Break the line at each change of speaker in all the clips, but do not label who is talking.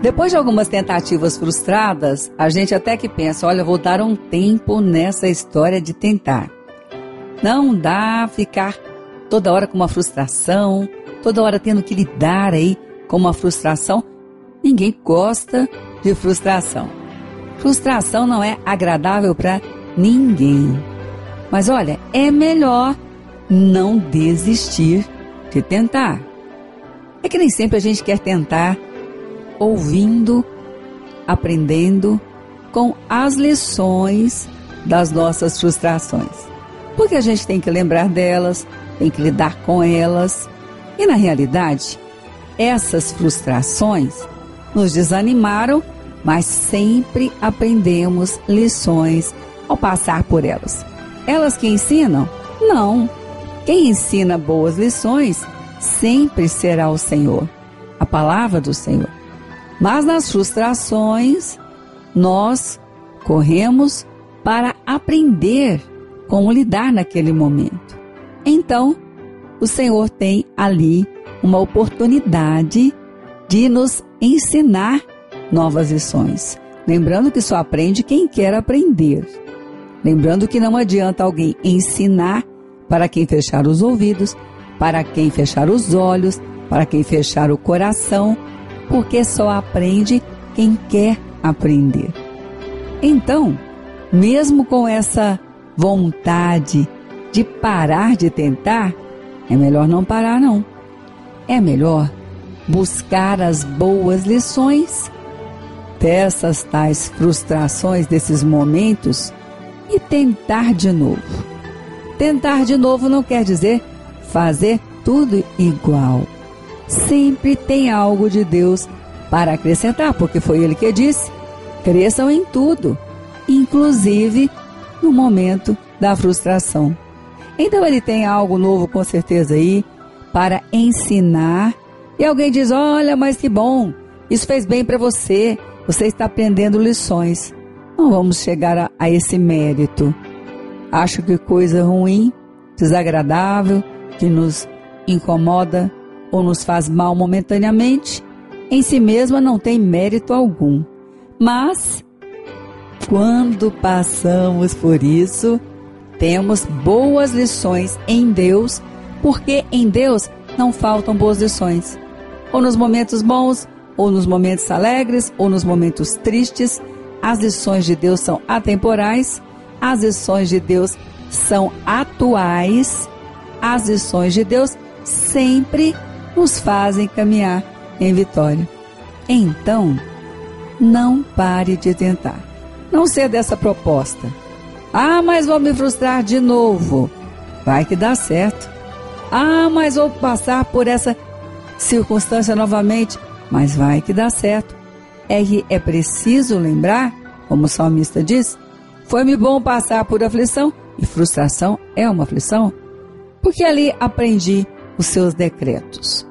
Depois de algumas tentativas frustradas, a gente até que pensa, olha, vou dar um tempo nessa história de tentar. Não dá ficar toda hora com uma frustração, toda hora tendo que lidar aí com uma frustração. Ninguém gosta de frustração. Frustração não é agradável para ninguém. Mas olha, é melhor não desistir de tentar. É que nem sempre a gente quer tentar ouvindo, aprendendo com as lições das nossas frustrações. Porque a gente tem que lembrar delas, tem que lidar com elas. E na realidade, essas frustrações nos desanimaram, mas sempre aprendemos lições ao passar por elas. Elas que ensinam? Não. Quem ensina boas lições sempre será o Senhor, a palavra do Senhor. Mas nas frustrações, nós corremos para aprender como lidar naquele momento. Então, o Senhor tem ali uma oportunidade de nos ensinar novas lições. Lembrando que só aprende quem quer aprender. Lembrando que não adianta alguém ensinar para quem fechar os ouvidos, para quem fechar os olhos, para quem fechar o coração, porque só aprende quem quer aprender. Então, mesmo com essa vontade de parar de tentar, é melhor não parar não. É melhor buscar as boas lições dessas tais frustrações, desses momentos e tentar de novo. Tentar de novo não quer dizer fazer tudo igual sempre tem algo de Deus para acrescentar, porque foi Ele que disse: cresçam em tudo, inclusive no momento da frustração. Então Ele tem algo novo com certeza aí para ensinar. E alguém diz: olha, mas que bom, isso fez bem para você, você está aprendendo lições. Não vamos chegar a, a esse mérito. Acho que coisa ruim, desagradável, que nos incomoda, ou nos faz mal momentaneamente, em si mesma não tem mérito algum. Mas, quando passamos por isso, temos boas lições em Deus, porque em Deus não faltam boas lições. Ou nos momentos bons, ou nos momentos alegres, ou nos momentos tristes, as lições de Deus são atemporais, as lições de Deus são atuais, as lições de Deus sempre nos fazem caminhar em vitória. Então, não pare de tentar. Não ser dessa proposta. Ah, mas vou me frustrar de novo. Vai que dá certo. Ah, mas vou passar por essa circunstância novamente. Mas vai que dá certo. É que é preciso lembrar, como o salmista diz, foi-me bom passar por aflição, e frustração é uma aflição, porque ali aprendi os seus decretos.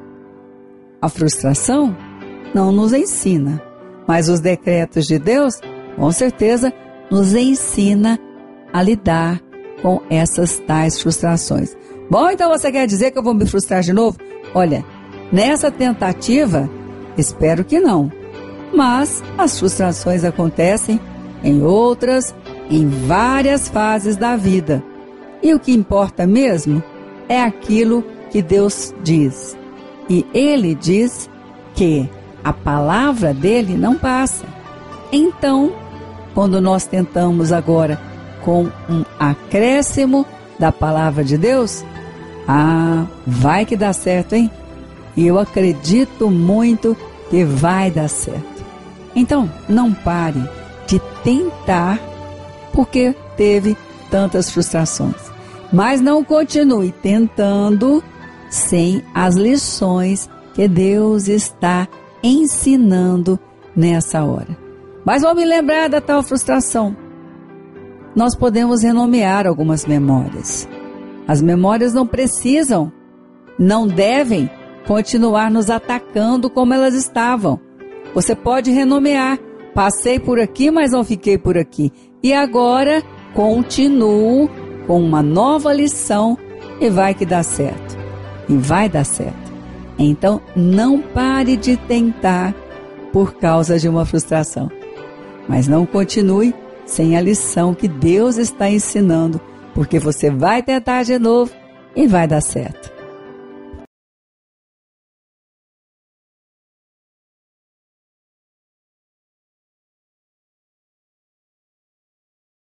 A frustração não nos ensina, mas os decretos de Deus, com certeza, nos ensina a lidar com essas tais frustrações. Bom, então você quer dizer que eu vou me frustrar de novo? Olha, nessa tentativa, espero que não. Mas as frustrações acontecem em outras, em várias fases da vida. E o que importa mesmo é aquilo que Deus diz. E ele diz que a palavra dele não passa. Então, quando nós tentamos agora com um acréscimo da palavra de Deus, ah, vai que dá certo, hein? E eu acredito muito que vai dar certo. Então, não pare de tentar porque teve tantas frustrações. Mas não continue tentando sem as lições que Deus está ensinando nessa hora. Mas vou me lembrar da tal frustração. Nós podemos renomear algumas memórias. As memórias não precisam, não devem continuar nos atacando como elas estavam. Você pode renomear. Passei por aqui, mas não fiquei por aqui. E agora continuo com uma nova lição e vai que dá certo e vai dar certo. Então, não pare de tentar, por causa de uma frustração. Mas não continue sem a lição que Deus está ensinando, porque você vai tentar de novo e vai dar certo.